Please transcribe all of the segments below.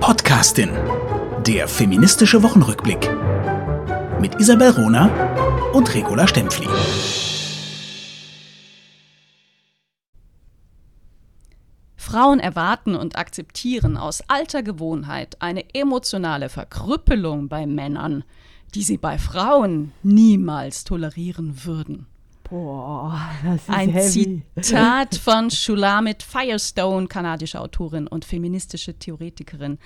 Podcastin. Der feministische Wochenrückblick. Mit Isabel Rona und Regula Stempfli. Frauen erwarten und akzeptieren aus alter Gewohnheit eine emotionale Verkrüppelung bei Männern, die sie bei Frauen niemals tolerieren würden. Boah, das ist Ein heavy. Zitat von Shulamit Firestone, kanadische Autorin und feministische Theoretikerin.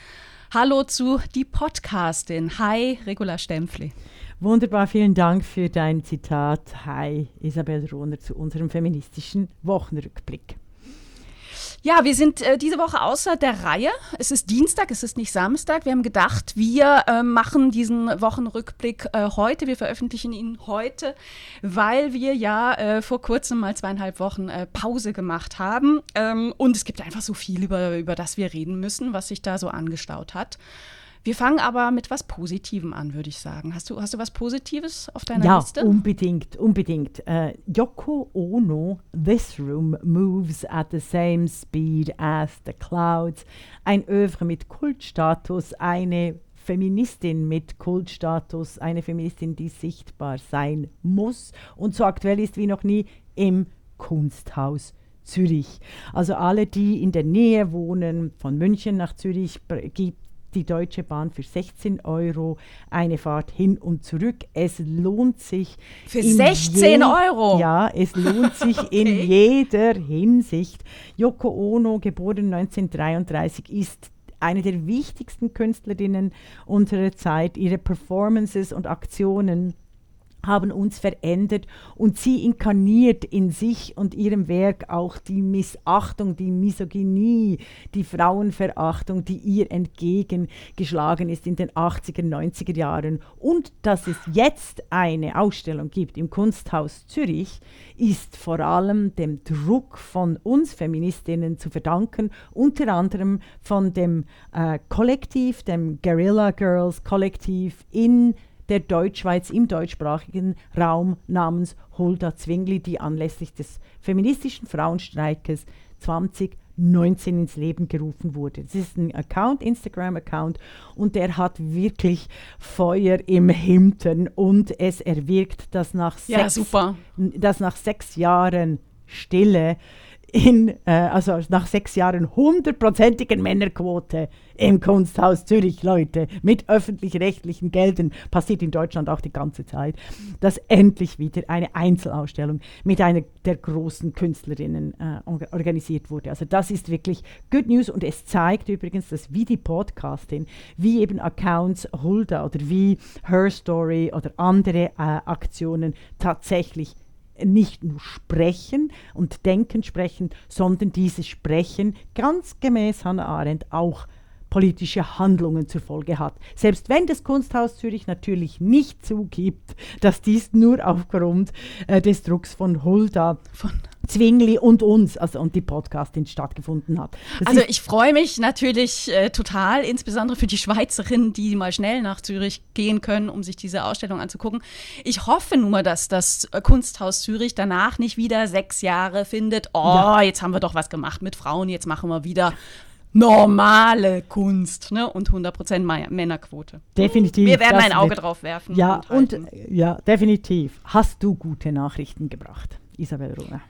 Hallo zu die Podcastin. Hi, Regula Stempfli. Wunderbar, vielen Dank für dein Zitat. Hi, Isabel Rohner zu unserem feministischen Wochenrückblick. Ja, wir sind äh, diese Woche außer der Reihe. Es ist Dienstag, es ist nicht Samstag. Wir haben gedacht, wir äh, machen diesen Wochenrückblick äh, heute. Wir veröffentlichen ihn heute, weil wir ja äh, vor kurzem mal zweieinhalb Wochen äh, Pause gemacht haben. Ähm, und es gibt einfach so viel, über, über das wir reden müssen, was sich da so angestaut hat. Wir fangen aber mit was Positivem an, würde ich sagen. Hast du, hast du was Positives auf deiner ja, Liste? unbedingt, unbedingt. Äh, Yoko Ono, This Room moves at the same speed as the clouds. Ein Övre mit Kultstatus, eine Feministin mit Kultstatus, eine Feministin, die sichtbar sein muss und so aktuell ist wie noch nie im Kunsthaus Zürich. Also alle, die in der Nähe wohnen, von München nach Zürich, gibt die Deutsche Bahn für 16 Euro eine Fahrt hin und zurück. Es lohnt sich. Für in 16 Euro? Ja, es lohnt sich in Okay. jeder Hinsicht. Yoko Ono, geboren 1933, ist eine der wichtigsten Künstlerinnen unserer Zeit. Ihre Performances und Aktionen haben uns verändert und sie inkarniert in sich und ihrem Werk auch die Missachtung, die Misogynie, die Frauenverachtung, die ihr entgegengeschlagen ist in den 80er, 90er Jahren. Und dass es jetzt eine Ausstellung gibt im Kunsthaus Zürich, ist vor allem dem Druck von uns Feministinnen zu verdanken, unter anderem von dem äh, Kollektiv, dem Guerilla Girls Kollektiv in der Deutschschweiz im deutschsprachigen Raum namens Hulda Zwingli, die anlässlich des feministischen Frauenstreikes 2019 ins Leben gerufen wurde. Das ist ein Account, Instagram-Account, und der hat wirklich Feuer im Hintern und es erwirkt, dass nach Ja, sechs, dass nach sechs Jahren Stille in, äh, also nach sechs Jahren hundertprozentigen Männerquote im Kunsthaus Zürich, Leute, mit öffentlich-rechtlichen Geldern, passiert in Deutschland auch die ganze Zeit, dass endlich wieder eine Einzelausstellung mit einer der großen Künstlerinnen äh, orga- organisiert wurde. Also das ist wirklich Good News. Und es zeigt übrigens, dass wie die Podcastin, wie eben Accounts Hulda oder wie Her Story oder andere äh, Aktionen tatsächlich nicht nur sprechen und denken sprechen, sondern dieses Sprechen ganz gemäß Hannah Arendt auch politische Handlungen zur Folge hat. Selbst wenn das Kunsthaus Zürich natürlich nicht zugibt, dass dies nur aufgrund äh, des Drucks von Hulda, Von Zwingli und uns, also und die Podcastin stattgefunden hat. Das Also ich freue mich natürlich äh, total, insbesondere für die Schweizerinnen, die mal schnell nach Zürich gehen können, um sich diese Ausstellung anzugucken. Ich hoffe nur, dass das äh, Kunsthaus Zürich danach nicht wieder sechs Jahre findet, oh, Ja. jetzt haben wir doch was gemacht mit Frauen, jetzt machen wir wieder normale Kunst ne? und 100% Ma- Männerquote. definitiv. Wir werden ein Auge drauf werfen. Ja, und äh, ja, definitiv. Hast du gute Nachrichten gebracht, Isabel Rohner?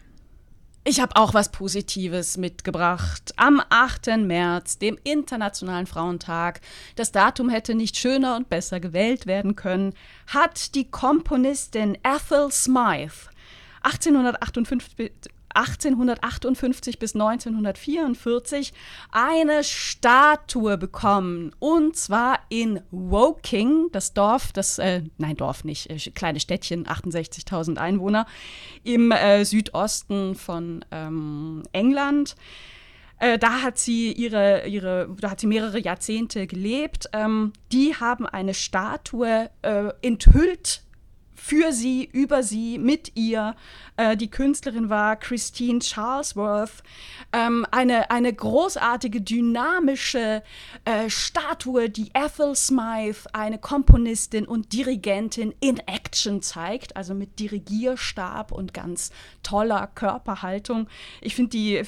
Ich habe auch was Positives mitgebracht. Am 8. März, dem Internationalen Frauentag, das Datum hätte nicht schöner und besser gewählt werden können, hat die Komponistin Ethel Smythe 1858, bi- 1858 bis 1944 eine Statue bekommen. Und zwar in Woking, das Dorf, das, äh, nein, Dorf nicht, äh, kleine Städtchen, 68.000 Einwohner, im äh, Südosten von ähm, England. Äh, da hat sie ihre, ihre, da hat sie mehrere Jahrzehnte gelebt. Ähm, die haben eine Statue äh, enthüllt für sie, über sie, mit ihr. Äh, die Künstlerin war Christine Charlesworth. Ähm, eine, eine großartige, dynamische äh, Statue, die Ethel Smythe, eine Komponistin und Dirigentin in Action zeigt, also mit Dirigierstab und ganz toller Körperhaltung. Ich finde die äh,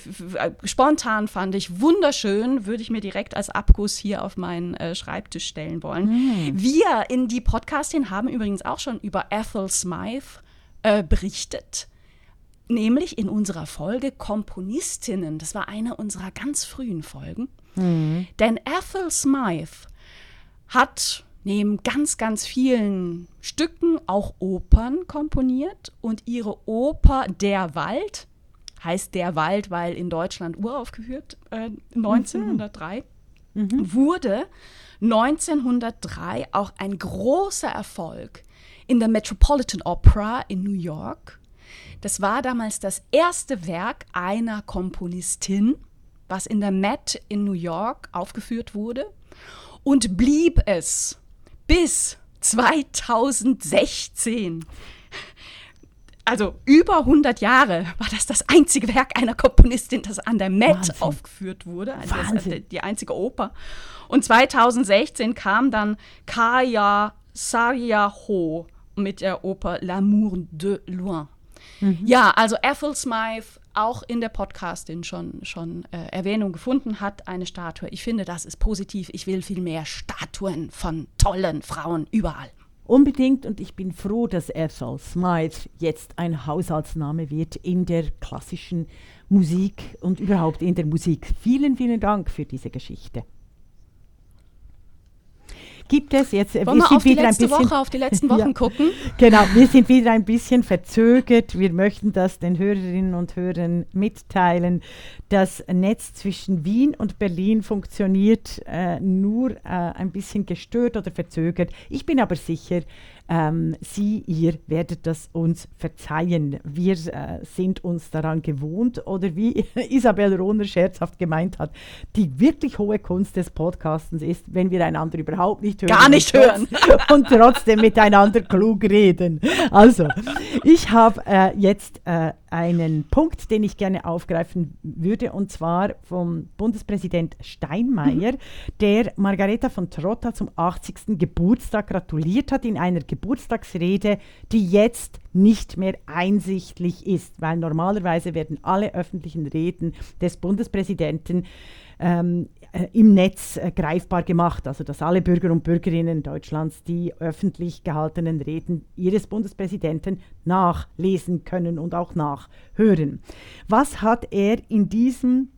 spontan fand ich wunderschön, würde ich mir direkt als Abguss hier auf meinen äh, Schreibtisch stellen wollen. Mhm. Wir in die Podcastin haben übrigens auch schon über Ethel Smythe äh, berichtet nämlich in unserer Folge Komponistinnen. Das war eine unserer ganz frühen Folgen. Mhm. Denn Ethel Smythe hat neben ganz, ganz vielen Stücken auch Opern komponiert und ihre Oper Der Wald heißt Der Wald, weil in Deutschland uraufgeführt äh, 1903 mhm. mhm. wurde 1903 auch ein großer Erfolg in der Metropolitan Opera in New York das war damals das erste Werk einer Komponistin, was in der Met in New York aufgeführt wurde und blieb es bis 2016. Also über 100 Jahre war das das einzige Werk einer Komponistin, das an der Met Wahnsinn. aufgeführt wurde. Also Wahnsinn. die einzige Oper. Und 2016 kam dann Kaya Saryaho mit der Oper L'amour de loin. Mhm. Ja, also Ethel Smythe auch in der Podcastin schon, schon äh, Erwähnung gefunden hat, eine Statue. Ich finde, das ist positiv. Ich will viel mehr Statuen von tollen Frauen überall. Unbedingt und ich bin froh, dass Ethel Smythe jetzt ein Haushaltsname wird in der klassischen Musik und überhaupt in der Musik. Vielen, vielen Dank für diese Geschichte gibt es jetzt. Wollen wir, wir auf die letzte bisschen, Woche, auf die letzten Wochen ja, gucken? Genau, wir sind wieder ein bisschen verzögert. Wir möchten das den Hörerinnen und Hörern mitteilen. Das Netz zwischen Wien und Berlin funktioniert äh, nur äh, ein bisschen gestört oder verzögert. Ich bin aber sicher, ähm, Sie, ihr werdet das uns verzeihen. Wir äh, sind uns daran gewohnt oder wie Isabel Rohner scherzhaft gemeint hat, die wirklich hohe Kunst des Podcastens ist, wenn wir einander überhaupt nicht hören. Gar nicht hören. und trotzdem miteinander klug reden. Also, ich habe äh, jetzt äh, einen Punkt, den ich gerne aufgreifen würde, und zwar vom Bundespräsident Steinmeier, der Margareta von Trotta zum 80. Geburtstag gratuliert hat in einer Geburtstagsrede, die jetzt nicht mehr einsichtlich ist, weil normalerweise werden alle öffentlichen Reden des Bundespräsidenten ähm, äh, im Netz äh, greifbar gemacht, also dass alle Bürger und Bürgerinnen Deutschlands die öffentlich gehaltenen Reden ihres Bundespräsidenten nachlesen können und auch nachhören. Was hat er in diesem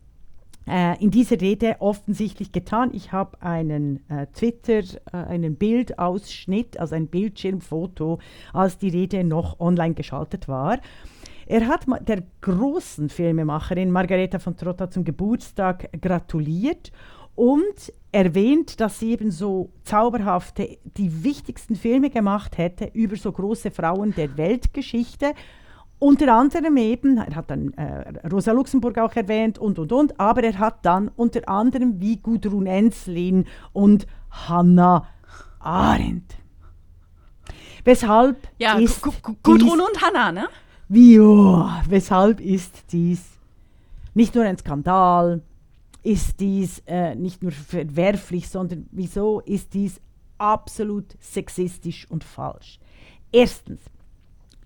äh, in dieser Rede offensichtlich getan. Ich habe einen äh, Twitter, äh, einen Bildausschnitt, also ein Bildschirmfoto, als die Rede noch online geschaltet war. Er hat der großen Filmemacherin Margareta von Trotta zum Geburtstag gratuliert und erwähnt, dass sie eben so zauberhafte, die wichtigsten Filme gemacht hätte über so große Frauen der Weltgeschichte. Unter anderem eben, er hat dann äh, Rosa Luxemburg auch erwähnt und und und, aber er hat dann unter anderem wie Gudrun Enslin und Hannah Arendt. Weshalb ja, ist Gudrun und Hannah, ne? Wie, oh, weshalb ist dies nicht nur ein Skandal, ist dies äh, nicht nur verwerflich, sondern wieso ist dies absolut sexistisch und falsch? Erstens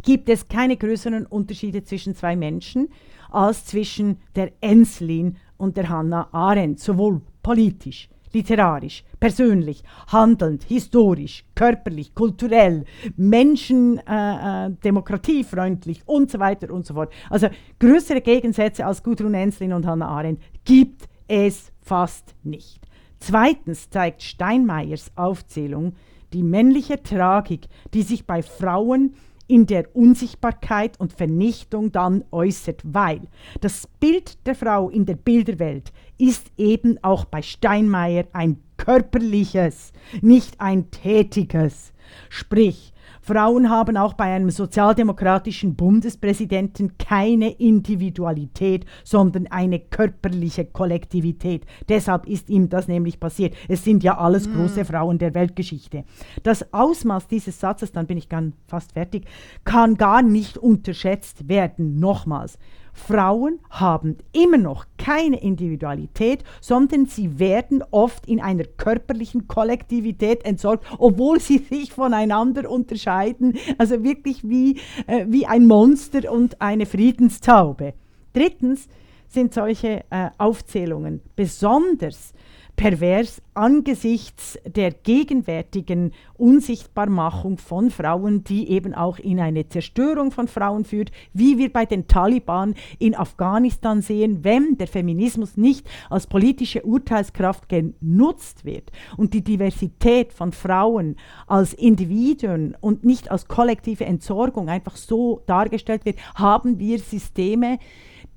gibt es keine größeren Unterschiede zwischen zwei Menschen als zwischen der Enslin und der Hannah Arendt, sowohl politisch literarisch, persönlich, handelnd, historisch, körperlich, kulturell, Menschen, äh, äh, demokratiefreundlich und so weiter und so fort. Also größere Gegensätze als Gudrun Enslin und Hannah Arendt gibt es fast nicht. Zweitens zeigt Steinmeiers Aufzählung die männliche Tragik, die sich bei Frauen in der Unsichtbarkeit und Vernichtung dann äußert, weil das Bild der Frau in der Bilderwelt ist eben auch bei Steinmeier ein körperliches, nicht ein tätiges. Sprich, Frauen haben auch bei einem sozialdemokratischen Bundespräsidenten keine Individualität, sondern eine körperliche Kollektivität. Deshalb ist ihm das nämlich passiert. Es sind ja alles große Frauen der Weltgeschichte. Das Ausmaß dieses Satzes, dann bin ich ganz fast fertig, kann gar nicht unterschätzt werden. Nochmals. Frauen haben immer noch keine Individualität, sondern sie werden oft in einer körperlichen Kollektivität entsorgt, obwohl sie sich voneinander unterscheiden. Also wirklich wie, äh, wie ein Monster und eine Friedenstaube. Drittens sind solche äh, Aufzählungen besonders pervers angesichts der gegenwärtigen Unsichtbarmachung von Frauen, die eben auch in eine Zerstörung von Frauen führt, wie wir bei den Taliban in Afghanistan sehen, wenn der Feminismus nicht als politische Urteilskraft genutzt wird und die Diversität von Frauen als Individuen und nicht als kollektive Entsorgung einfach so dargestellt wird, haben wir Systeme,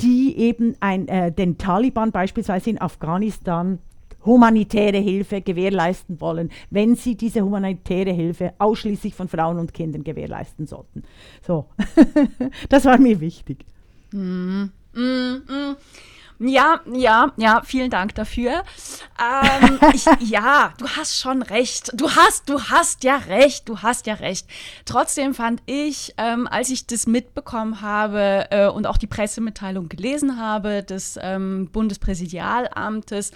die eben ein, äh, den Taliban beispielsweise in Afghanistan humanitäre Hilfe gewährleisten wollen, wenn sie diese humanitäre Hilfe ausschließlich von Frauen und Kindern gewährleisten sollten. So, das war mir wichtig. Mm, mm, mm. Ja, ja, ja, vielen Dank dafür. Ähm, ich, ja, du hast schon recht. Du hast, du hast ja recht, du hast ja recht. Trotzdem fand ich, ähm, als ich das mitbekommen habe äh, und auch die Pressemitteilung gelesen habe des ähm, Bundespräsidialamtes,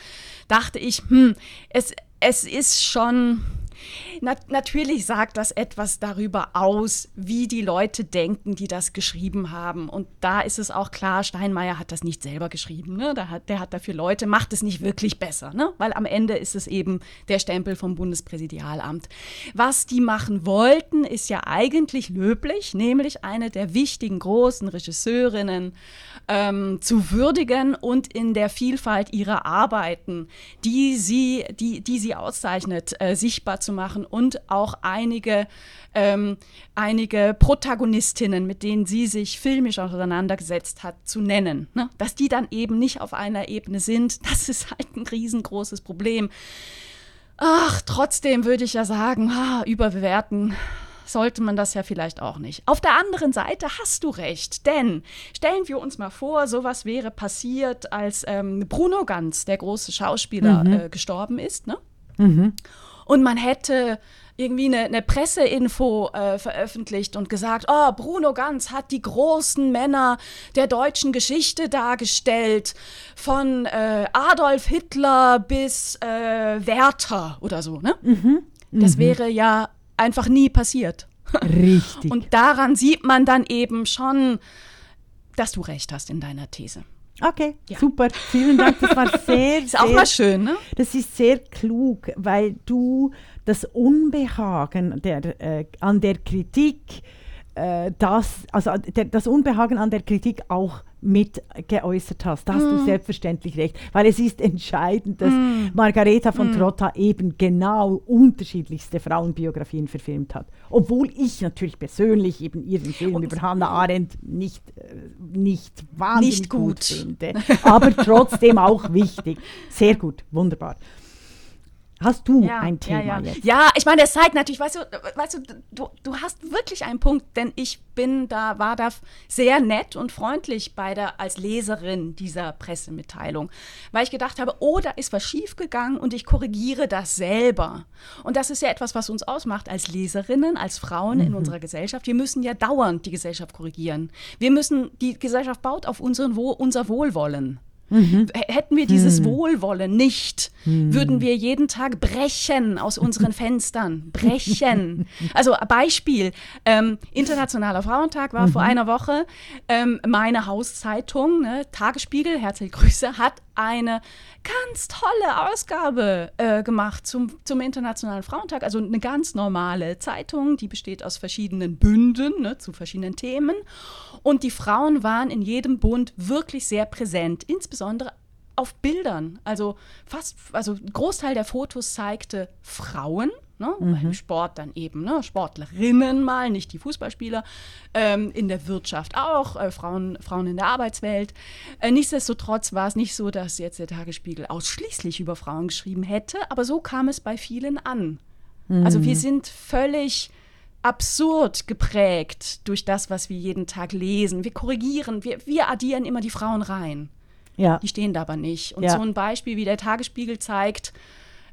dachte ich, hm, es, es ist schon na, natürlich sagt das etwas darüber aus, wie die Leute denken, die das geschrieben haben. Und da ist es auch klar, Steinmeier hat das nicht selber geschrieben. Ne? Der, hat, der hat dafür Leute, macht es nicht wirklich besser. Ne? Weil am Ende ist es eben der Stempel vom Bundespräsidialamt. Was die machen wollten, ist ja eigentlich löblich, nämlich eine der wichtigen großen Regisseurinnen ähm, zu würdigen und in der Vielfalt ihrer Arbeiten, die sie, die, die sie auszeichnet, äh, sichtbar zu machen und auch einige, ähm, einige Protagonistinnen, mit denen sie sich filmisch auseinandergesetzt hat, zu nennen. Ne? Dass die dann eben nicht auf einer Ebene sind, das ist halt ein riesengroßes Problem. Ach, trotzdem würde ich ja sagen, ah, überbewerten sollte man das ja vielleicht auch nicht. Auf der anderen Seite hast du recht, denn stellen wir uns mal vor, sowas wäre passiert, als ähm, Bruno Ganz, der große Schauspieler, mhm. äh, gestorben ist. Ne? Mhm. Und man hätte irgendwie eine, eine Presseinfo äh, veröffentlicht und gesagt, oh, Bruno Ganz hat die großen Männer der deutschen Geschichte dargestellt, von äh, Adolf Hitler bis äh, Werther oder so. Ne? Mhm. Das mhm. wäre ja einfach nie passiert. Richtig. Und daran sieht man dann eben schon, dass du recht hast in deiner These. Okay, ja. super. Vielen Dank. Das war sehr. ist auch mal schön, ne? Das ist sehr klug, weil du das Unbehagen der, äh, an der Kritik, das, also der, das Unbehagen an der Kritik auch mit geäußert hast. Da hast mm. du selbstverständlich recht, weil es ist entscheidend, dass mm. Margareta von mm. Trotta eben genau unterschiedlichste Frauenbiografien verfilmt hat. Obwohl ich natürlich persönlich eben ihren Film Und über Hannah Arendt nicht, äh, nicht wahnsinnig nicht gut. gut finde, aber trotzdem auch wichtig. Sehr gut, wunderbar. Hast du ja, ein Thema ja, ja. jetzt? Ja, ich meine, das zeigt natürlich, weißt du, weißt du, du, du hast wirklich einen Punkt, denn ich bin da, war da sehr nett und freundlich bei der, als Leserin dieser Pressemitteilung, weil ich gedacht habe, oh, da ist was schiefgegangen und ich korrigiere das selber. Und das ist ja etwas, was uns ausmacht als Leserinnen, als Frauen mhm. in unserer Gesellschaft. Wir müssen ja dauernd die Gesellschaft korrigieren. Wir müssen, die Gesellschaft baut auf unseren, unser Wohlwollen. Mhm. Hätten wir dieses mhm. Wohlwollen nicht, mhm. würden wir jeden Tag brechen aus unseren Fenstern. Brechen. Also Beispiel, ähm, Internationaler Frauentag war vor mhm. einer Woche. Ähm, meine Hauszeitung, ne, Tagesspiegel, herzliche Grüße, hat eine ganz tolle Ausgabe äh, gemacht zum, zum Internationalen Frauentag. Also eine ganz normale Zeitung, die besteht aus verschiedenen Bünden ne, zu verschiedenen Themen. Und die Frauen waren in jedem Bund wirklich sehr präsent, insbesondere auf Bildern. Also fast, also ein Großteil der Fotos zeigte Frauen, ne? Mhm. Sport dann eben, ne? Sportlerinnen mal, nicht die Fußballspieler, ähm, in der Wirtschaft auch, äh, Frauen, Frauen in der Arbeitswelt. Äh, nichtsdestotrotz war es nicht so, dass jetzt der Tagesspiegel ausschließlich über Frauen geschrieben hätte, aber so kam es bei vielen an. Mhm. Also wir sind völlig absurd geprägt durch das, was wir jeden Tag lesen. Wir korrigieren, wir, wir addieren immer die Frauen rein. Ja. Die stehen da aber nicht. Und Ja. so ein Beispiel, wie der Tagesspiegel zeigt,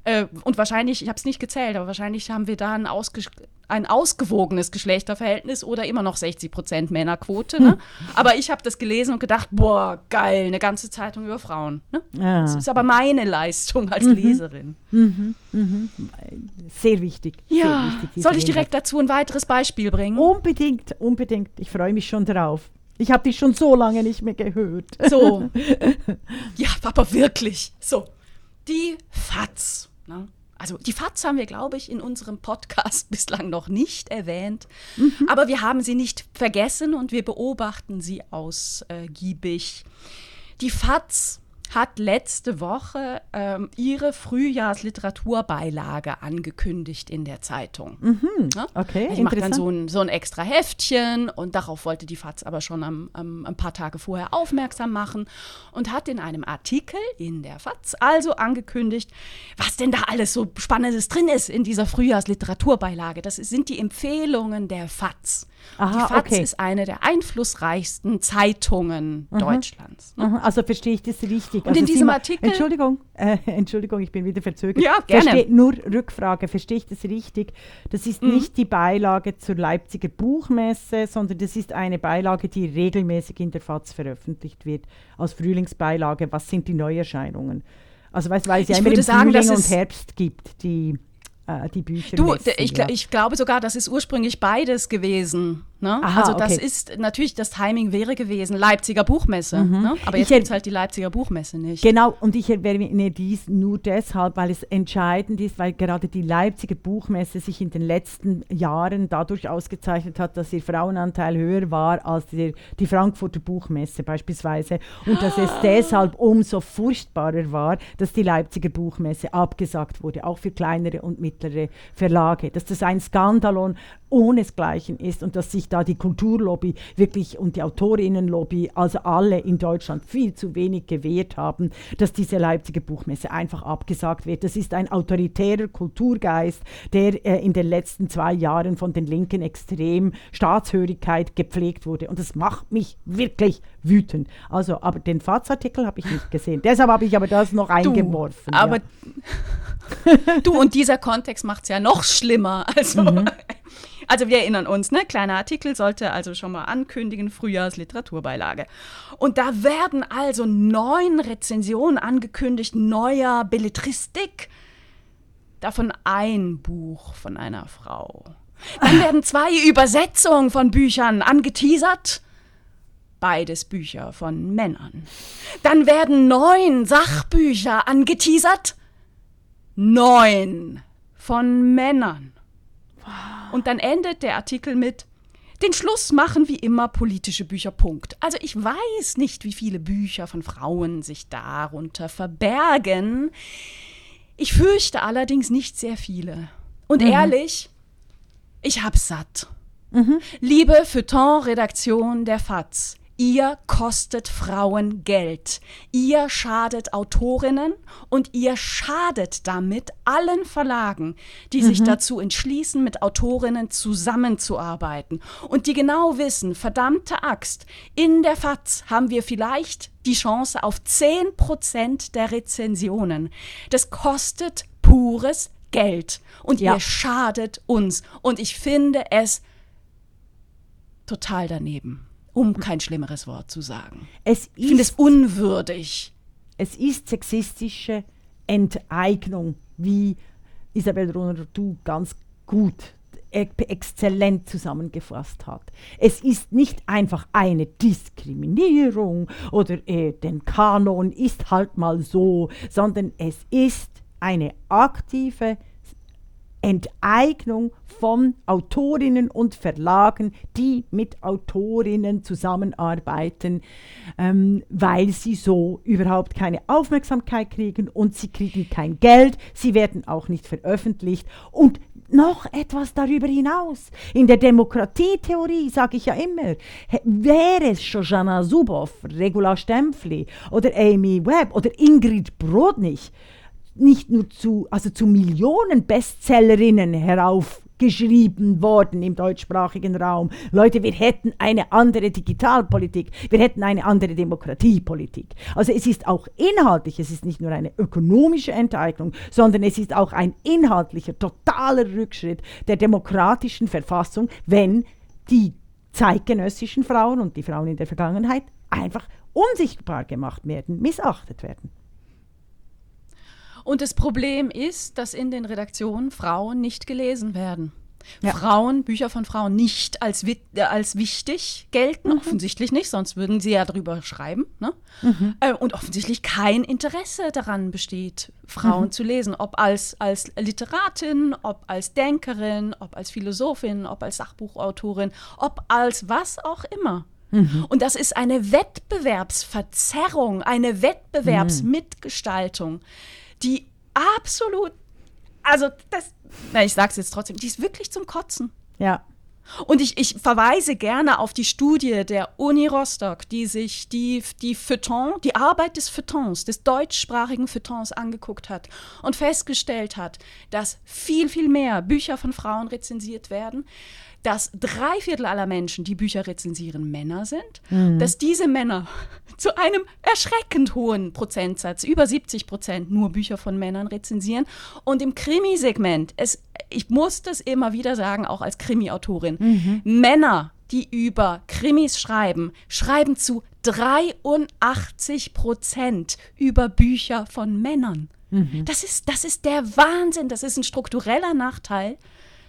äh, und wahrscheinlich, ich habe es nicht gezählt, aber wahrscheinlich haben wir da ein, ausges ein ausgewogenes Geschlechterverhältnis oder immer noch 60 Prozent Männerquote. Ne? Aber ich habe das gelesen und gedacht, boah, geil, eine ganze Zeitung über Frauen. Ne? Ah. Das ist aber meine Leistung als Leserin. Sehr wichtig. Ja, sehr wichtig, soll ich direkt dazu ein weiteres Beispiel bringen? Unbedingt, unbedingt. Ich freue mich schon darauf. Ich habe dich schon so lange nicht mehr gehört. So. ja, aber wirklich. So. Die FATS. Ne? Also die FATS haben wir, glaube ich, in unserem Podcast bislang noch nicht erwähnt. Aber wir haben sie nicht vergessen und wir beobachten sie ausgiebig. Die FATS hat letzte Woche ähm, ihre Frühjahrsliteraturbeilage angekündigt in der Zeitung. Ne? Okay, Die macht dann so ein, so ein extra Heftchen und darauf wollte die FAZ aber schon am, am, ein paar Tage vorher aufmerksam machen und hat in einem Artikel in der FAZ also angekündigt, was denn da alles so Spannendes drin ist in dieser Frühjahrsliteraturbeilage. Das sind die Empfehlungen der FAZ. Aha, die FAZ okay. ist eine der einflussreichsten Zeitungen Deutschlands. ne? Aha, Also verstehe ich das richtig. Und also in diesem Sima- Artikel- Entschuldigung, äh, Entschuldigung, ich bin wieder verzögert. Ja, gerne. Versteh, nur Rückfrage, verstehe ich das richtig? Das ist Mhm. nicht die Beilage zur Leipziger Buchmesse, sondern das ist eine Beilage, die regelmäßig in der FAZ veröffentlicht wird, als Frühlingsbeilage. Was sind die Neuerscheinungen? Also weil es ja immer im sagen, Frühling und Herbst gibt, die, die Bücher. Du, ich, ich glaube sogar, das ist ursprünglich beides gewesen. Ne? Aha, also das okay. ist natürlich, das Timing wäre gewesen, Leipziger Buchmesse. Ne? Aber Ich jetzt gibt es halt die Leipziger Buchmesse nicht. Genau, und ich erwähne dies nur deshalb, weil es entscheidend ist, weil gerade die Leipziger Buchmesse sich in den letzten Jahren dadurch ausgezeichnet hat, dass ihr Frauenanteil höher war als der, die Frankfurter Buchmesse beispielsweise. Und dass es deshalb umso furchtbarer war, dass die Leipziger Buchmesse abgesagt wurde, auch für kleinere und mittlere Verlage. Dass das ein Skandalon ohnesgleichen ist und dass sich da die Kulturlobby wirklich und die Autorinnenlobby, also alle in Deutschland, viel zu wenig gewehrt haben, dass diese Leipziger Buchmesse einfach abgesagt wird. Das ist ein autoritärer Kulturgeist, der äh, in den letzten zwei Jahren von den Linken extrem Staatshörigkeit gepflegt wurde. Und das macht mich wirklich wütend. Also, aber den FAZ-Artikel habe ich nicht gesehen. Deshalb habe ich aber das noch eingeworfen. aber ja. du und dieser Kontext macht es ja noch schlimmer. Also, Mhm. Also wir erinnern uns, ne? Kleiner Artikel sollte also schon mal ankündigen, Frühjahrsliteraturbeilage. Und da werden also neun Rezensionen angekündigt, neuer Belletristik. Davon ein Buch von einer Frau. Dann werden zwei Übersetzungen von Büchern angeteasert. Beides Bücher von Männern. Dann werden neun Sachbücher angeteasert. Neun von Männern. Und dann endet der Artikel mit den Schluss machen wie immer politische Bücher. Punkt. Also ich weiß nicht, wie viele Bücher von Frauen sich darunter verbergen. Ich fürchte allerdings nicht sehr viele. Und ehrlich, ich hab's satt. Liebe Feuilleton-Redaktion der FAZ, ihr kostet Frauen Geld. Ihr schadet Autorinnen und ihr schadet damit allen Verlagen, die sich dazu entschließen, mit Autorinnen zusammenzuarbeiten und die genau wissen, verdammte Axt, in der FAZ haben wir vielleicht die Chance auf 10% der Rezensionen. Das kostet pures Geld und Ja. ihr schadet uns. Und ich finde es total daneben, um kein schlimmeres Wort zu sagen. es Ich finde es unwürdig. es ist sexistische Enteignung, wie Isabel Runner du ganz gut, e- exzellent zusammengefasst hat. Es ist nicht einfach eine Diskriminierung oder äh, den Kanon ist halt mal so, sondern es ist eine aktive Enteignung von Autorinnen und Verlagen, die mit Autorinnen zusammenarbeiten, ähm, weil sie so überhaupt keine Aufmerksamkeit kriegen und sie kriegen kein Geld, sie werden auch nicht veröffentlicht und noch etwas darüber hinaus. In der Demokratietheorie sage ich ja immer, wäre es Shoshana Zuboff, Regula Stempfli oder Amy Webb oder Ingrid Brodnich, nicht nur zu, also zu Millionen Bestsellerinnen herauf geschrieben worden im deutschsprachigen Raum. Leute, wir hätten eine andere Digitalpolitik, wir hätten eine andere Demokratiepolitik. Also es ist auch inhaltlich, es ist nicht nur eine ökonomische Enteignung, sondern es ist auch ein inhaltlicher, totaler Rückschritt der demokratischen Verfassung, wenn die zeitgenössischen Frauen und die Frauen in der Vergangenheit einfach unsichtbar gemacht werden, missachtet werden. Und das Problem ist, dass in den Redaktionen Frauen nicht gelesen werden. Ja. Frauen, Bücher von Frauen nicht als, äh, als wichtig gelten, mhm. offensichtlich nicht, sonst würden sie ja darüber schreiben. Ne? Mhm. Äh, und offensichtlich kein Interesse daran besteht, Frauen mhm. zu lesen, ob als, als Literatin, ob als Denkerin, ob als Philosophin, ob als Sachbuchautorin, ob als was auch immer. Mhm. Und das ist eine Wettbewerbsverzerrung, eine Wettbewerbsmitgestaltung, die absolut, also das, na, ich sag's jetzt trotzdem, die ist wirklich zum Kotzen. Ja. Und ich, ich verweise gerne auf die Studie der Uni Rostock, die sich die, die Feuilleton, die Arbeit des Feuilletons, des deutschsprachigen Feuilletons angeguckt hat und festgestellt hat, dass viel, viel mehr Bücher von Frauen rezensiert werden, dass drei Viertel aller Menschen, die Bücher rezensieren, Männer sind, mhm. dass diese Männer zu einem erschreckend hohen Prozentsatz, über 70 Prozent, nur Bücher von Männern rezensieren. Und im Krimi-Segment, ich muss das immer wieder sagen, auch als Krimi-Autorin, mhm. Männer, die über Krimis schreiben, schreiben zu 83 Prozent über Bücher von Männern. Mhm. Das, ist, das ist der Wahnsinn, das ist ein struktureller Nachteil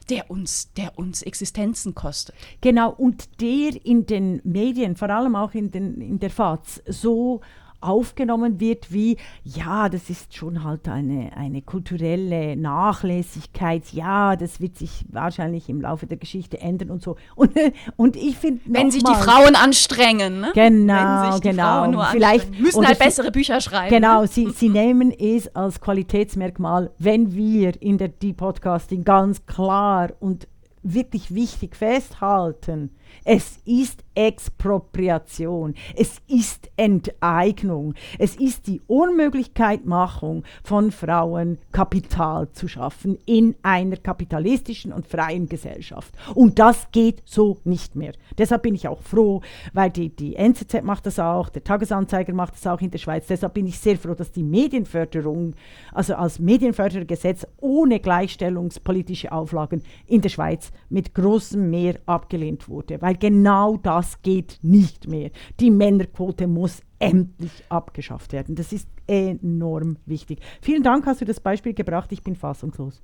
der uns, der uns Existenzen kostet. Genau, und der in den Medien, vor allem auch in, den, in der FAZ, so aufgenommen wird wie, ja, das ist schon halt eine, eine kulturelle Nachlässigkeit, ja, das wird sich wahrscheinlich im Laufe der Geschichte ändern und so. Und, und ich finde. Wenn sich die Frauen anstrengen, ne? Genau, genau. Vielleicht müssen halt bessere Bücher schreiben. Genau, sie, sie nehmen es als Qualitätsmerkmal, wenn wir in der Deep Podcasting ganz klar und wirklich wichtig festhalten, es ist Expropriation, es ist Enteignung, es ist die Unmöglichkeitmachung von Frauen, Kapital zu schaffen in einer kapitalistischen und freien Gesellschaft. Und das geht so nicht mehr. Deshalb bin ich auch froh, weil die, die NZZ macht das auch, der Tagesanzeiger macht das auch in der Schweiz. Deshalb bin ich sehr froh, dass die Medienförderung, also als Medienfördergesetz ohne gleichstellungspolitische Auflagen in der Schweiz mit großem Mehr abgelehnt wurde, weil genau das geht nicht mehr. Die Männerquote muss endlich abgeschafft werden. Das ist enorm wichtig. Vielen Dank, hast du das Beispiel gebracht. Ich bin fassungslos.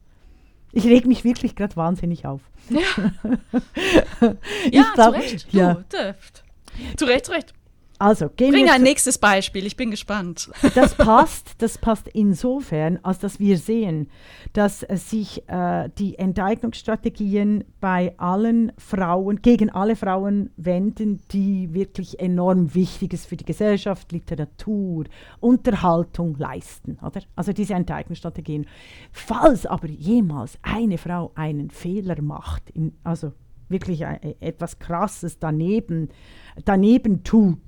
Ich reg mich wirklich gerade wahnsinnig auf. Ja, ja glaub, zu Recht. Ja. Du, zu Recht, zu Recht. Also, gehen Bring wir ein nächstes Beispiel, ich bin gespannt. Das passt, das passt insofern, als dass wir sehen, dass sich äh, die Enteignungsstrategien bei allen Frauen, gegen alle Frauen wenden, die wirklich enorm Wichtiges für die Gesellschaft, Literatur, Unterhaltung leisten. Oder? Also diese Enteignungsstrategien. Falls aber jemals eine Frau einen Fehler macht, in, also wirklich äh, etwas Krasses daneben, daneben tut,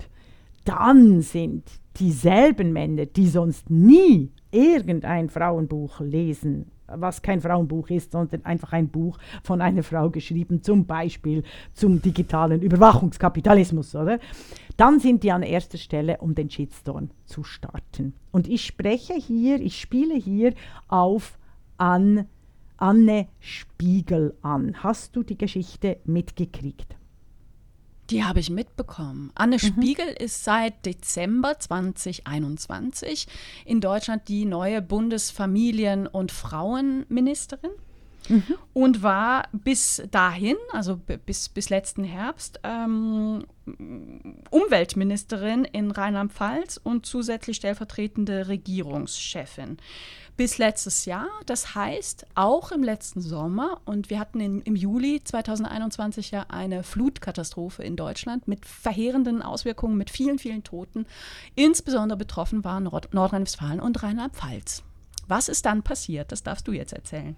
dann sind dieselben Männer, die sonst nie irgendein Frauenbuch lesen, was kein Frauenbuch ist, sondern einfach ein Buch von einer Frau geschrieben, zum Beispiel zum digitalen Überwachungskapitalismus, oder? Dann sind die an erster Stelle, um den Shitstorm zu starten. Und ich spreche hier, ich spiele hier auf an Anne Spiegel an. Hast du die Geschichte mitgekriegt? Die habe ich mitbekommen. Anne mhm. Spiegel ist seit Dezember 2021 in Deutschland die neue Bundesfamilien- und Frauenministerin. Mhm. Und war bis dahin, also bis, bis letzten Herbst, ähm, Umweltministerin in Rheinland-Pfalz und zusätzlich stellvertretende Regierungschefin bis letztes Jahr. Das heißt, auch im letzten Sommer, und wir hatten in, im Juli 2021 ja eine Flutkatastrophe in Deutschland mit verheerenden Auswirkungen, mit vielen, vielen Toten. Insbesondere betroffen waren Nord Nordrhein-Westfalen und Rheinland-Pfalz. Was ist dann passiert? Das darfst du jetzt erzählen.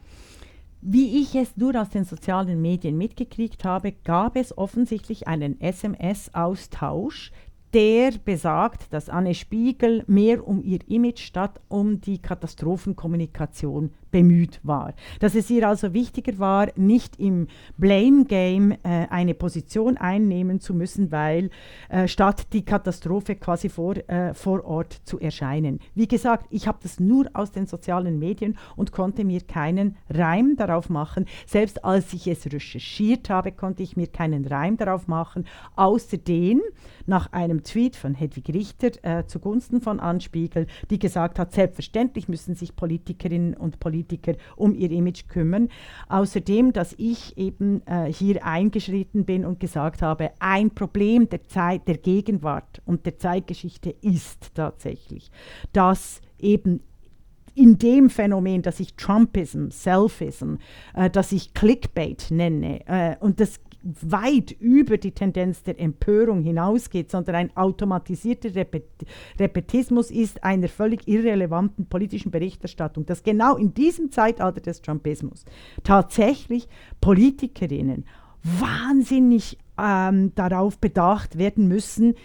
Wie ich es nur aus den sozialen Medien mitgekriegt habe, gab es offensichtlich einen SMS-Austausch der besagt, dass Anne Spiegel mehr um ihr Image statt um die Katastrophenkommunikation bemüht war. Dass es ihr also wichtiger war, nicht im Blame Game äh, eine Position einnehmen zu müssen, weil äh, statt die Katastrophe quasi vor, äh, vor Ort zu erscheinen. Wie gesagt, ich habe das nur aus den sozialen Medien und konnte mir keinen Reim darauf machen. Selbst als ich es recherchiert habe, konnte ich mir keinen Reim darauf machen, außer den nach einem Tweet von Hedwig Richter äh, zugunsten von Anspiegel, die gesagt hat, selbstverständlich müssen sich Politikerinnen und Politiker Politiker um ihr Image kümmern. Außerdem, dass ich eben äh, hier eingeschritten bin und gesagt habe, ein Problem der Zeit, der Gegenwart und der Zeitgeschichte ist tatsächlich, dass eben in dem Phänomen, das ich Trumpism, Selfism, äh, das ich Clickbait nenne, äh, und das weit über die Tendenz der Empörung hinausgeht, sondern ein automatisierter Repet Repetismus ist einer völlig irrelevanten politischen Berichterstattung, dass genau in diesem Zeitalter des Trumpismus tatsächlich Politikerinnen wahnsinnig ähm, darauf bedacht werden müssen,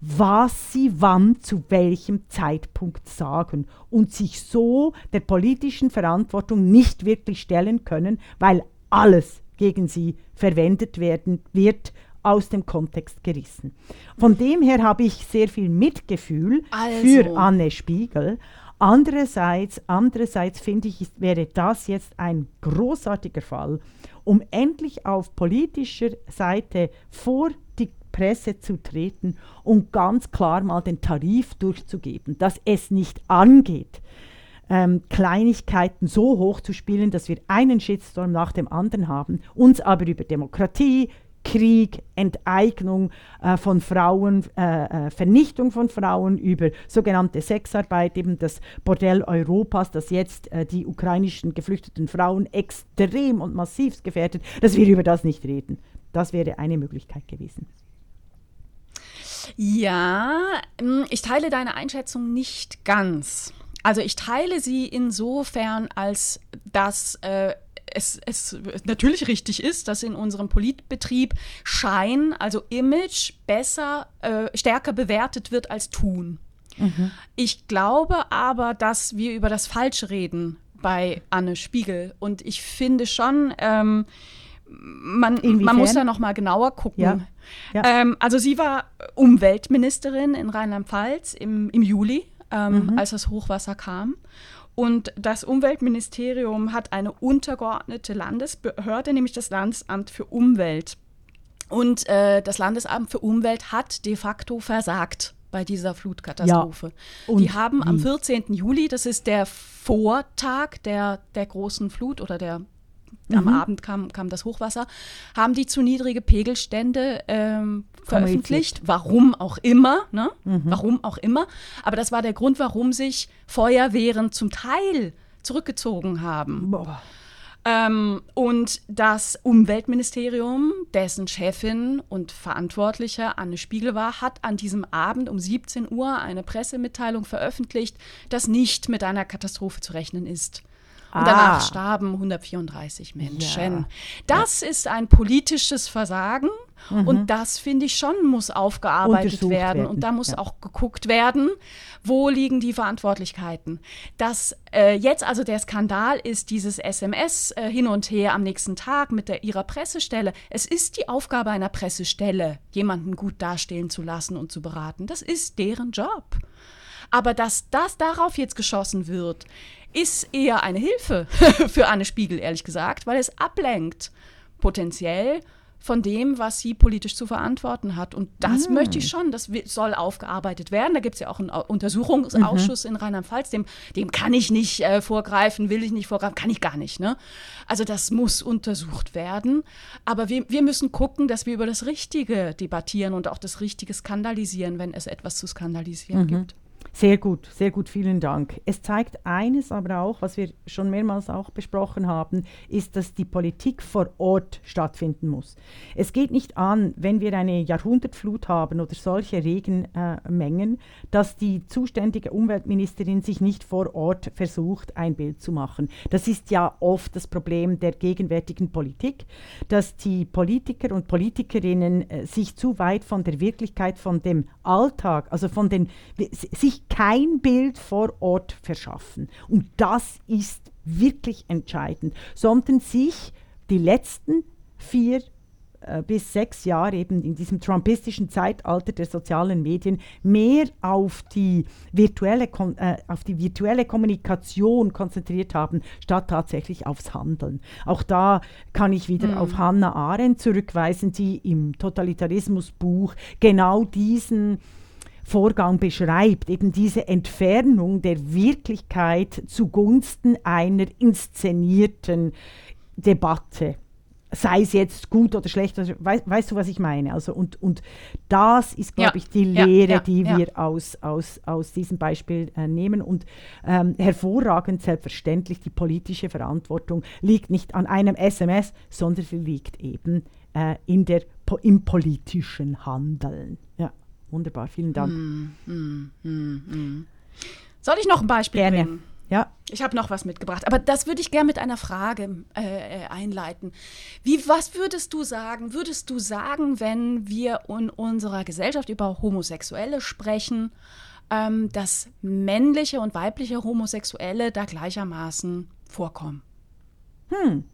was sie wann zu welchem Zeitpunkt sagen und sich so der politischen Verantwortung nicht wirklich stellen können, weil alles gegen sie verwendet werden wird, aus dem Kontext gerissen. Von dem her habe ich sehr viel Mitgefühl also. für Anne Spiegel. Andererseits, andererseits finde ich, ist, wäre das jetzt ein großartiger Fall, um endlich auf politischer Seite vor die Presse zu treten und ganz klar mal den Tarif durchzugeben, dass es nicht angeht, ähm, Kleinigkeiten so hoch zu spielen, dass wir einen Shitstorm nach dem anderen haben, uns aber über Demokratie, Krieg, Enteignung äh, von Frauen, äh, äh, Vernichtung von Frauen, über sogenannte Sexarbeit, eben das Bordell Europas, das jetzt äh, die ukrainischen geflüchteten Frauen extrem und massiv gefährdet, dass wir über das nicht reden. Das wäre eine Möglichkeit gewesen. Ja, hm, ich teile deine Einschätzung nicht ganz. Also ich teile sie insofern, als dass äh, es, es, natürlich richtig ist, dass in unserem Politbetrieb Schein, also Image, besser, äh, stärker bewertet wird als Tun. Mhm. Ich glaube aber, dass wir über das Falsche reden bei Anne Spiegel. Und ich finde schon, ähm, man, man, muss da noch mal genauer gucken. Ja. Ja. Ähm, also sie war Umweltministerin in Rheinland-Pfalz im, im Juli ähm, mhm. als das Hochwasser kam. Und das Umweltministerium hat eine untergeordnete Landesbehörde, nämlich das Landesamt für Umwelt. Und äh, das Landesamt für Umwelt hat de facto versagt bei dieser Flutkatastrophe. Ja. Die haben am 14. Juli, das ist der Vortag der, der großen Flut oder der Mhm. Am Abend kam, kam das Hochwasser, haben die zu niedrige Pegelstände ähm, veröffentlicht. Warum auch immer, ne? Mhm. Warum auch immer. Aber das war der Grund, warum sich Feuerwehren zum Teil zurückgezogen haben. Ähm, und das Umweltministerium, dessen Chefin und Verantwortliche Anne Spiegel war, hat an diesem Abend um 17 Uhr eine Pressemitteilung veröffentlicht, dass nicht mit einer Katastrophe zu rechnen ist. Und ah. danach starben 134 Menschen. Ja. Das ja. ist ein politisches Versagen. Mhm. Und das, finde ich schon, muss aufgearbeitet werden. werden. Und da muss ja. auch geguckt werden, wo liegen die Verantwortlichkeiten. Dass äh, jetzt also der Skandal ist, dieses SMS äh, hin und her am nächsten Tag mit der, ihrer Pressestelle. Es ist die Aufgabe einer Pressestelle, jemanden gut dastehen zu lassen und zu beraten. Das ist deren Job. Aber dass das darauf jetzt geschossen wird, ist eher eine Hilfe für Anne Spiegel, ehrlich gesagt, weil es ablenkt potenziell von dem, was sie politisch zu verantworten hat. Und das mhm. möchte ich schon, das soll aufgearbeitet werden. Da gibt es ja auch einen Untersuchungsausschuss mhm. in Rheinland-Pfalz, dem, dem kann ich nicht äh, vorgreifen, will ich nicht vorgreifen, kann ich gar nicht. Ne? Also das muss untersucht werden. Aber wir, wir müssen gucken, dass wir über das Richtige debattieren und auch das Richtige skandalisieren, wenn es etwas zu skandalisieren mhm. gibt. Sehr gut, sehr gut, vielen Dank. Es zeigt eines aber auch, was wir schon mehrmals auch besprochen haben, ist, dass die Politik vor Ort stattfinden muss. Es geht nicht an, wenn wir eine Jahrhundertflut haben oder solche Regenmengen, äh, dass die zuständige Umweltministerin sich nicht vor Ort versucht, ein Bild zu machen. Das ist ja oft das Problem der gegenwärtigen Politik, dass die Politiker und Politikerinnen äh, sich zu weit von der Wirklichkeit, von dem Alltag, also von den sich kein Bild vor Ort verschaffen. Und das ist wirklich entscheidend, sondern sich die letzten vier äh, bis sechs Jahre eben in diesem trumpistischen Zeitalter der sozialen Medien mehr auf die virtuelle, äh, auf die virtuelle Kommunikation konzentriert haben, statt tatsächlich aufs Handeln. Auch da kann ich wieder mhm. auf Hannah Arendt zurückweisen, die im Totalitarismusbuch genau diesen Vorgang beschreibt, eben diese Entfernung der Wirklichkeit zugunsten einer inszenierten Debatte sei es jetzt gut oder schlecht, also, weißt, weißt du, was ich meine? Also und, und das ist, glaube ja, ich, die Lehre, ja, ja, die wir aus, aus, aus diesem Beispiel äh, nehmen. Und ähm, hervorragend, selbstverständlich, die politische Verantwortung liegt nicht an einem SMS, sondern sie liegt eben äh, in der, im politischen Handeln. Ja. Wunderbar, vielen Dank. Mm, mm, mm, Soll ich noch ein Beispiel Gerne. bringen? Ja. Ich habe noch was mitgebracht, aber das würde ich gerne mit einer Frage äh, äh, einleiten. Wie, was würdest du sagen? Würdest du sagen, wenn wir in unserer Gesellschaft über Homosexuelle sprechen, ähm, dass männliche und weibliche Homosexuelle da gleichermaßen vorkommen? Hm.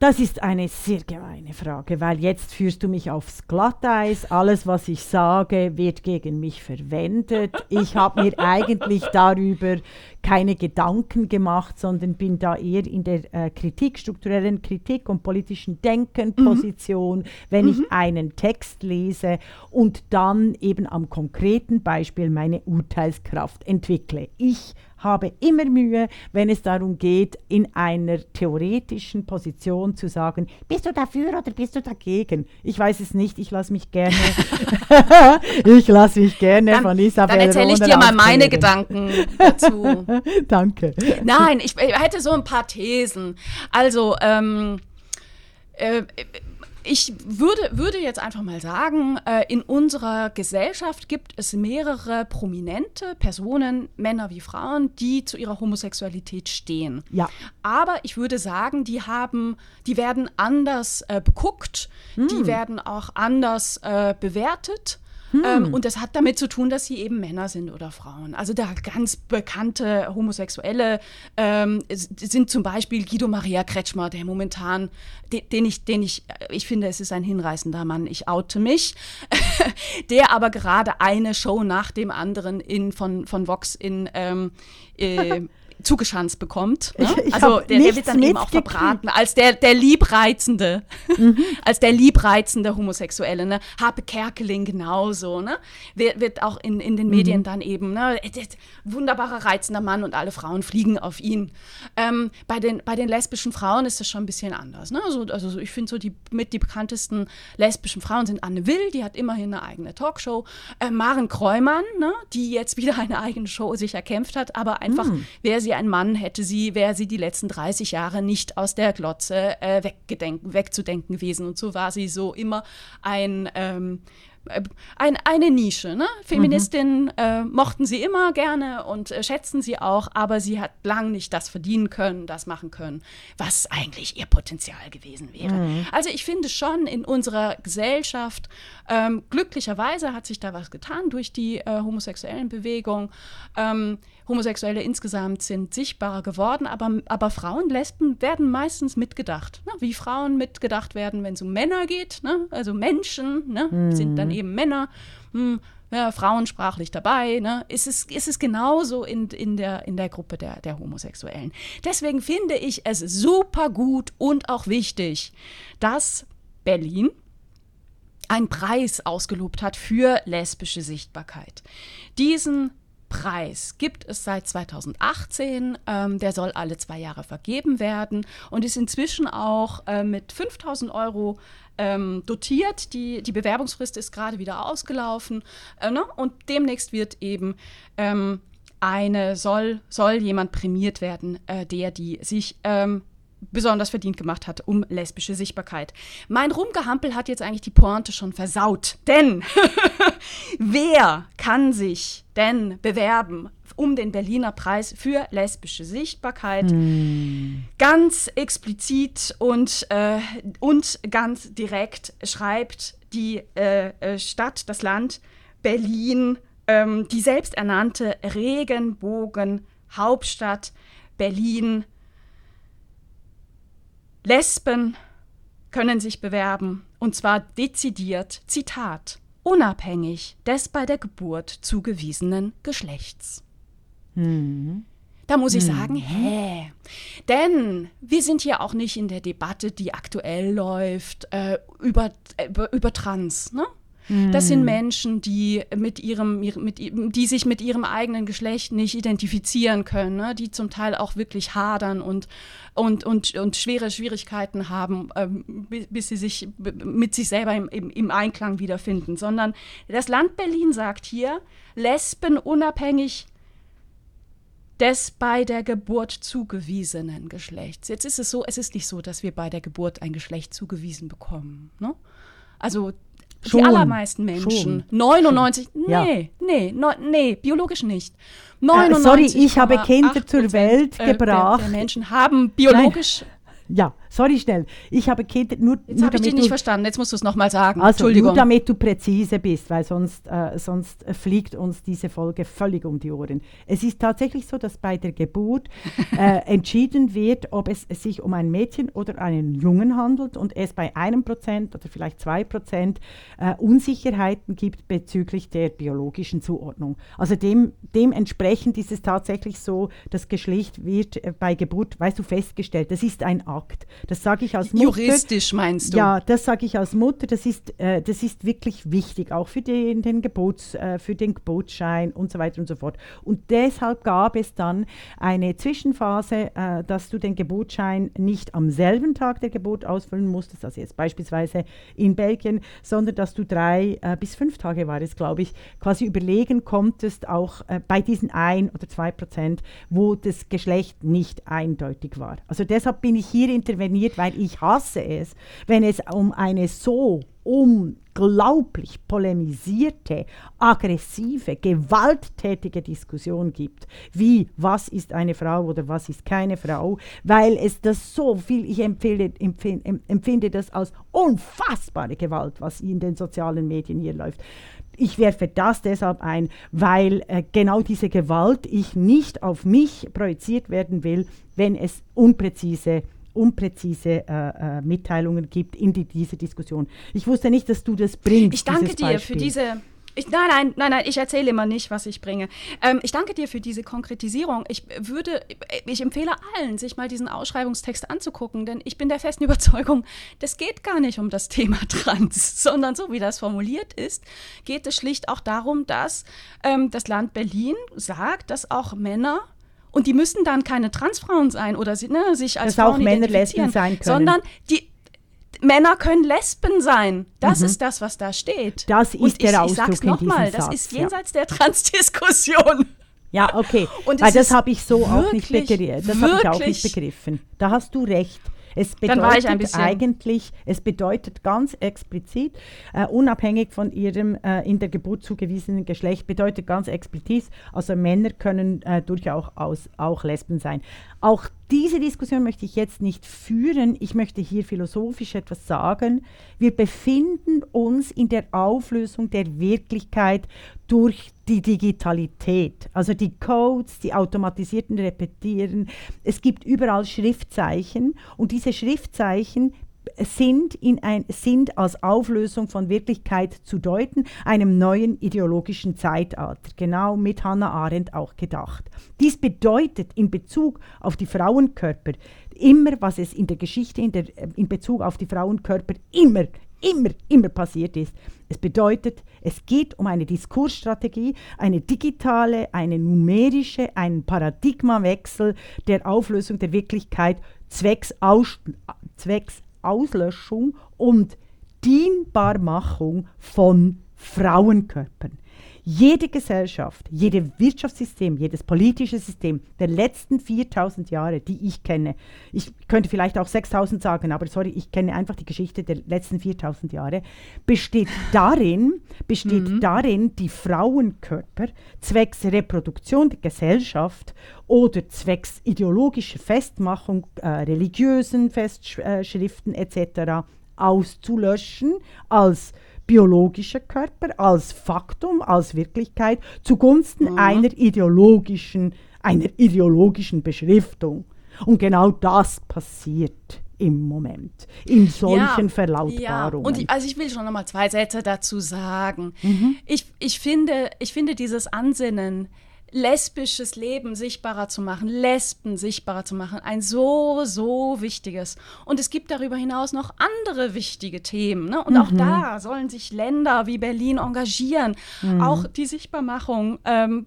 Das ist eine sehr gemeine Frage, weil jetzt führst du mich aufs Glatteis. Alles, was ich sage, wird gegen mich verwendet. Ich habe mir eigentlich darüber keine Gedanken gemacht, sondern bin da eher in der äh, Kritik, strukturellen Kritik und politischen Denken-Position, mhm. wenn mhm. ich einen Text lese und dann eben am konkreten Beispiel meine Urteilskraft entwickle. Ich habe immer Mühe, wenn es darum geht, in einer theoretischen Position zu sagen, bist du dafür oder bist du dagegen? Ich weiß es nicht, ich lasse mich gerne, ich lasse mich gerne dann, von Isabel Dann erzähle ich dir mal meine Gedanken dazu. Danke. Nein, ich, ich, hätte so ein paar Thesen. Also, ähm, äh, ich würde, würde jetzt einfach mal sagen, äh, in unserer Gesellschaft gibt es mehrere prominente Personen, Männer wie Frauen, die zu ihrer Homosexualität stehen. Ja. Aber ich würde sagen, die haben, die werden anders äh, beguckt, hm. die werden auch anders äh, bewertet. Hm. Ähm, und das hat damit zu tun, dass sie eben Männer sind oder Frauen. Also da ganz bekannte Homosexuelle ähm, sind zum Beispiel Guido Maria Kretschmer, der momentan, den, den, ich, den ich, äh, ich finde, es ist ein hinreißender Mann, ich oute mich, der aber gerade eine Show nach dem anderen in, von, von Vox in ähm, äh, zugeschanzt bekommt. Ne? Ich, ich also der, der, wird dann eben auch verbraten als der, der liebreizende, mhm. als der liebreizende Homosexuelle. Ne? Harpe Kerkeling genauso. Ne? Wird, wird auch in, in den Medien mhm. dann eben, ne? wunderbarer, reizender Mann und alle Frauen fliegen auf ihn. Ähm, bei, den, bei den lesbischen Frauen ist das schon ein bisschen anders. Ne? Also, also ich finde so die mit die bekanntesten lesbischen Frauen sind Anne Will, die hat immerhin eine eigene Talkshow. Äh, Maren Kreumann, ne? die jetzt wieder eine eigene Show sich erkämpft hat, aber einfach, mhm. wer sie ein Mann, hätte sie, wäre sie die letzten 30 Jahre nicht aus der Glotze äh, wegzudenken gewesen. Und so war sie so immer ein ähm, äh, ein, eine Nische. Ne? Feministinnen mhm. äh, mochten sie immer gerne und äh, schätzen sie auch, aber sie hat lang nicht das verdienen können, das machen können, was eigentlich ihr Potenzial gewesen wäre. Mhm. Also ich finde schon in unserer Gesellschaft, ähm, glücklicherweise hat sich da was getan durch die äh, homosexuellen Bewegung. Ähm, Homosexuelle insgesamt sind sichtbarer geworden, aber, aber Frauen, Lesben werden meistens mitgedacht. Ne? Wie Frauen mitgedacht werden, wenn es um Männer geht. Ne? Also Menschen ne? Mhm. sind dann eben Männer. Hm, ja, frauensprachlich dabei, ne, ist, es, ist es genauso in, in, der, in der Gruppe der, der Homosexuellen. Deswegen finde ich es super gut und auch wichtig, dass Berlin einen Preis ausgelobt hat für lesbische Sichtbarkeit. Diesen Preis gibt es seit 2018. Ähm, der soll alle zwei Jahre vergeben werden und ist inzwischen auch äh, mit 5000 Euro ähm, dotiert. Die, die Bewerbungsfrist ist gerade wieder ausgelaufen. Äh, ne? Und demnächst wird eben ähm, eine, soll, soll jemand prämiert werden, äh, der die sich ähm, besonders verdient gemacht hat um lesbische Sichtbarkeit. Mein Rumgehampel hat jetzt eigentlich die Pointe schon versaut. Denn wer kann sich denn bewerben um den Berliner Preis für lesbische Sichtbarkeit? Hm. Ganz explizit und, äh, und ganz direkt schreibt die äh, äh Stadt, das Land Berlin, ähm, die selbsternannte Regenbogen-Hauptstadt Berlin Lesben können sich bewerben, und zwar dezidiert, Zitat, unabhängig des bei der Geburt zugewiesenen Geschlechts. Mhm. Da muss ich sagen, hä? Denn wir sind hier auch nicht in der Debatte, die aktuell läuft, äh, über, äh, über, über Trans. Ne? Das sind hm. Menschen, die mit ihrem, mit, die sich mit ihrem eigenen Geschlecht nicht identifizieren können, ne? die zum Teil auch wirklich hadern und, und, und, und schwere Schwierigkeiten haben, ähm, bis sie sich mit sich selber im, im, im Einklang wiederfinden. Sondern das Land Berlin sagt hier, Lesben unabhängig des bei der Geburt zugewiesenen Geschlechts. Jetzt ist es so, es ist nicht so, dass wir bei der Geburt ein Geschlecht zugewiesen bekommen. Ne? Also Schon, die allermeisten Menschen. Schon, 99, schon. nee, ja. nee, no, nee, biologisch nicht. 99, äh, sorry, ich habe Kinder zur Welt gebracht. Der, der Menschen haben biologisch Nein. Ja, sorry schnell. Ich habe Kinder nur. Jetzt habe ich dich nicht verstanden. Jetzt musst du es nochmal sagen. Also, Entschuldigung. Nur damit du präzise bist, weil sonst, äh, sonst fliegt uns diese Folge völlig um die Ohren. Es ist tatsächlich so, dass bei der Geburt äh, entschieden wird, ob es sich um ein Mädchen oder einen Jungen handelt und es bei einem Prozent oder vielleicht zwei Prozent äh, Unsicherheiten gibt bezüglich der biologischen Zuordnung. Also dem, dementsprechend ist es tatsächlich so, das Geschlecht wird äh, bei Geburt, weißt du, festgestellt. Das ist ein Akt. Das sage ich als Mutter. Juristisch meinst du? Ja, das sage ich als Mutter. Das ist, äh, das ist wirklich wichtig, auch für den, den Gebots, äh, für den Geburtsschein und so weiter und so fort. Und deshalb gab es dann eine Zwischenphase, äh, dass du den Geburtsschein nicht am selben Tag der Geburt ausfüllen musstest, also jetzt beispielsweise in Belgien, sondern dass du drei äh, bis fünf Tage war es, glaube ich, quasi überlegen konntest, auch äh, bei diesen ein oder zwei Prozent, wo das Geschlecht nicht eindeutig war. Also deshalb bin ich hier interveniert, weil ich hasse es, wenn es um eine so unglaublich polemisierte, aggressive, gewalttätige Diskussion gibt, wie was ist eine Frau oder was ist keine Frau, weil es das so viel, ich empfehle, empfinde, empfinde das als unfassbare Gewalt, was in den sozialen Medien hier läuft. Ich werfe das deshalb ein, weil äh, genau diese Gewalt ich nicht auf mich projiziert werden will, wenn es unpräzise unpräzise äh, äh, Mitteilungen gibt in die, diese Diskussion. Ich wusste nicht, dass du das bringst. Ich danke dir für diese. Ich, nein, nein, nein, nein, ich erzähle immer nicht, was ich bringe. Ähm, ich danke dir für diese Konkretisierung. Ich würde, ich empfehle allen, sich mal diesen Ausschreibungstext anzugucken, denn ich bin der festen Überzeugung, das geht gar nicht um das Thema Trans, sondern so wie das formuliert ist, geht es schlicht auch darum, dass ähm, das Land Berlin sagt, dass auch Männer und die müssen dann keine Transfrauen sein oder ne, sich als Dass Frauen auch Männer Lesben sein können. Sondern die Männer können Lesben sein. Das mhm. ist das, was da steht. Das ist und der ich, Ausdruck ich sag's nochmal, das ist jenseits ja. der Transdiskussion. Ja, okay. Und Weil das habe ich so wirklich, auch nicht begriffen. Das habe ich auch nicht begriffen. Da hast du recht. Es bedeutet eigentlich, es bedeutet ganz explizit, äh, unabhängig von ihrem äh, in der Geburt zugewiesenen Geschlecht, bedeutet ganz explizit, also Männer können äh, durchaus auch Lesben sein. Auch diese Diskussion möchte ich jetzt nicht führen. Ich möchte hier philosophisch etwas sagen. Wir befinden uns in der Auflösung der Wirklichkeit durch die Digitalität. Also die Codes, die automatisierten Repetieren. Es gibt überall Schriftzeichen und diese Schriftzeichen sind, in ein, sind als Auflösung von Wirklichkeit zu deuten, einem neuen ideologischen Zeitalter, genau mit Hannah Arendt auch gedacht. Dies bedeutet in Bezug auf die Frauenkörper immer, was es in der Geschichte in, der, in Bezug auf die Frauenkörper immer immer, immer passiert ist. Es bedeutet, es geht um eine Diskursstrategie, eine digitale, eine numerische, einen Paradigmawechsel der Auflösung der Wirklichkeit zwecks, Aus, zwecks Auslöschung und Dienbarmachung von Frauenkörpern. Jede Gesellschaft, jedes Wirtschaftssystem, jedes politische System der letzten 4000 Jahre, die ich kenne, ich könnte vielleicht auch 6000 sagen, aber sorry, ich kenne einfach die Geschichte der letzten 4000 Jahre, besteht darin, besteht mhm. darin, die Frauenkörper zwecks Reproduktion der Gesellschaft oder zwecks ideologischer Festmachung, äh, religiösen Festschriften etc. auszulöschen als biologischer Körper als Faktum, als Wirklichkeit zugunsten mhm. einer ideologischen, einer ideologischen Beschriftung. Und genau das passiert im Moment in solchen ja, Verlautbarungen. Ja. Und ich, also ich will schon noch mal zwei Sätze dazu sagen. Mhm. Ich, ich, finde, ich finde dieses Ansinnen lesbisches Leben sichtbarer zu machen, Lesben sichtbarer zu machen, ein so, so wichtiges. Und es gibt darüber hinaus noch andere wichtige Themen. Ne? Und mhm. auch da sollen sich Länder wie Berlin engagieren. Mhm. Auch die Sichtbarmachung, ähm,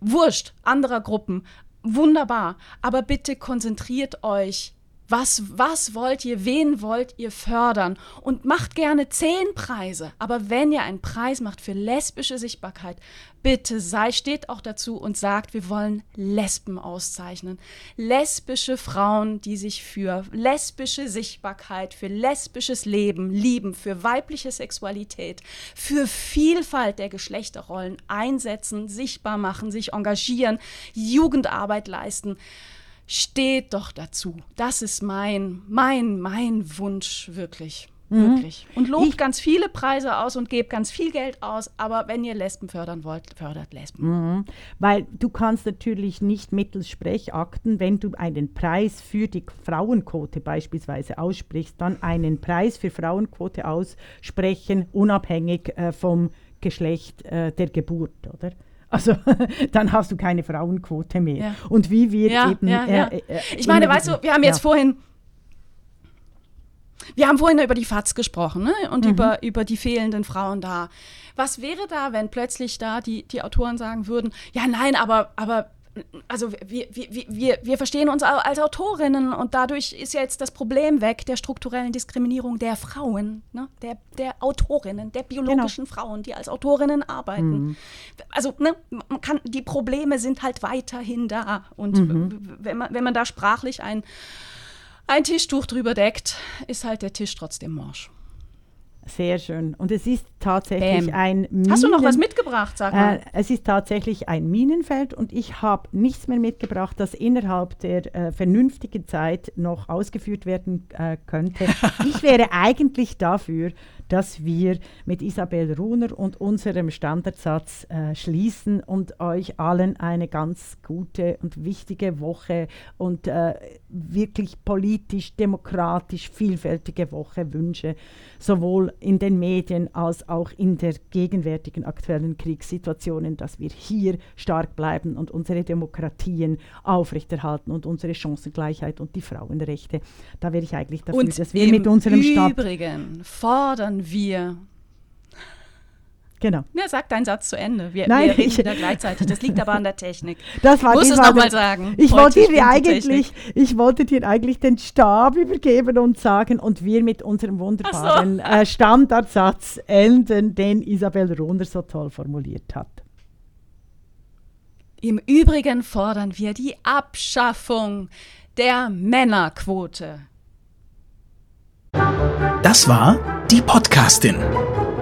wurscht, anderer Gruppen. Wunderbar. Aber bitte konzentriert euch was, was wollt ihr, wen wollt ihr fördern? Und macht gerne zehn Preise. Aber wenn ihr einen Preis macht für lesbische Sichtbarkeit, bitte sei, steht auch dazu und sagt, wir wollen Lesben auszeichnen. Lesbische Frauen, die sich für lesbische Sichtbarkeit, für lesbisches Leben lieben, für weibliche Sexualität, für Vielfalt der Geschlechterrollen einsetzen, sichtbar machen, sich engagieren, Jugendarbeit leisten steht doch dazu. Das ist mein, mein, mein Wunsch wirklich. Mhm. Wirklich. Und lobt ich, ganz viele Preise aus und gebt ganz viel Geld aus, aber wenn ihr Lesben fördern wollt, fördert Lesben. Mhm. Weil du kannst natürlich nicht mittels Sprechakten, wenn du einen Preis für die Frauenquote beispielsweise aussprichst, dann einen Preis für Frauenquote aussprechen, unabhängig äh, vom Geschlecht äh, der Geburt, oder? Also dann hast du keine Frauenquote mehr. Ja. Und wie wir ja, eben. Ja, äh, äh, ich meine, weißt du, wir haben jetzt vorhin. Wir haben vorhin über die FATS gesprochen ne? und mhm. über, über die fehlenden Frauen da. Was wäre da, wenn plötzlich da die, die Autoren sagen würden, ja nein, aber, aber also wir, wir, wir, wir verstehen uns als Autorinnen und dadurch ist ja jetzt das Problem weg der strukturellen Diskriminierung der Frauen, ne? der, der Autorinnen, der biologischen genau. Frauen, die als Autorinnen arbeiten. Mhm. Also ne, man kann, die Probleme sind halt weiterhin da und mhm. wenn, man, wenn man da sprachlich ein, ein Tischtuch drüber deckt, ist halt der Tisch trotzdem morsch. Sehr schön. Und es ist tatsächlich Bam. ein Minen Hast du noch was mitgebracht, sag mal? Äh, es ist tatsächlich ein Minenfeld und ich habe nichts mehr mitgebracht, das innerhalb der äh, vernünftigen Zeit noch ausgeführt werden äh, könnte. ich wäre eigentlich dafür, dass wir mit Isabel Runer und unserem Standardsatz äh, schließen und euch allen eine ganz gute und wichtige Woche und äh, wirklich politisch, demokratisch, vielfältige Woche wünsche, sowohl in den Medien als auch in der gegenwärtigen aktuellen Kriegssituationen, dass wir hier stark bleiben und unsere Demokratien aufrechterhalten und unsere Chancengleichheit und die Frauenrechte. Da wäre ich eigentlich dafür, und dass wir mit unserem Staat. Übrigen fordern fordern wir. Genau. Ja, sag deinen Satz zu Ende. Wir, Nein, wir reden ich, wieder gleichzeitig. Das liegt aber an der Technik. Das war Muss es nochmal sagen. Ich wollte, dir eigentlich, ich wollte dir eigentlich den Stab übergeben und sagen, und wir mit unserem wunderbaren so. äh, Standardsatz enden, den Isabel Rohner so toll formuliert hat. Im Übrigen fordern wir die Abschaffung der Männerquote. Das war die Podcastin,